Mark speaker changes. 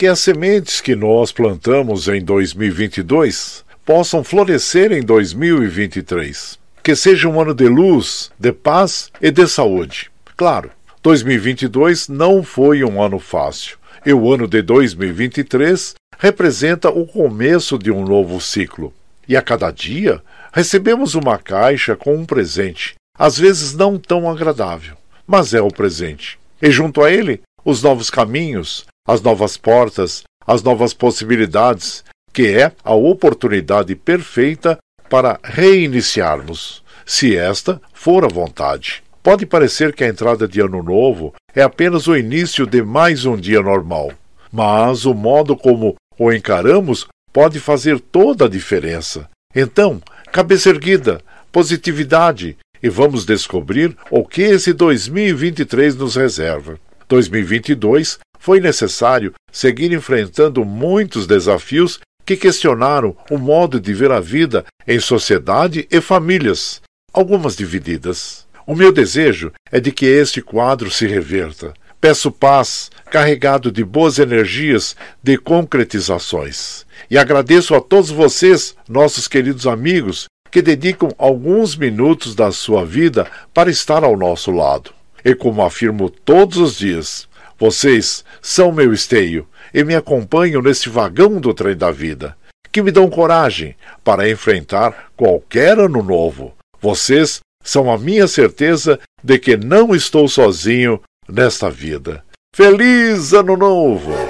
Speaker 1: Que as sementes que nós plantamos em 2022 possam florescer em 2023. Que seja um ano de luz, de paz e de saúde. Claro, 2022 não foi um ano fácil. E o ano de 2023 representa o começo de um novo ciclo. E a cada dia recebemos uma caixa com um presente, às vezes não tão agradável, mas é o presente. E junto a ele, os novos caminhos, as novas portas, as novas possibilidades, que é a oportunidade perfeita para reiniciarmos, se esta for a vontade. Pode parecer que a entrada de Ano Novo é apenas o início de mais um dia normal, mas o modo como o encaramos pode fazer toda a diferença. Então, cabeça erguida, positividade e vamos descobrir o que esse 2023 nos reserva. 2022 foi necessário seguir enfrentando muitos desafios que questionaram o modo de ver a vida em sociedade e famílias, algumas divididas. O meu desejo é de que este quadro se reverta. Peço paz, carregado de boas energias, de concretizações. E agradeço a todos vocês, nossos queridos amigos, que dedicam alguns minutos da sua vida para estar ao nosso lado. E como afirmo todos os dias, vocês são meu esteio e me acompanham neste vagão do trem da vida, que me dão coragem para enfrentar qualquer ano novo. Vocês são a minha certeza de que não estou sozinho nesta vida. Feliz Ano Novo!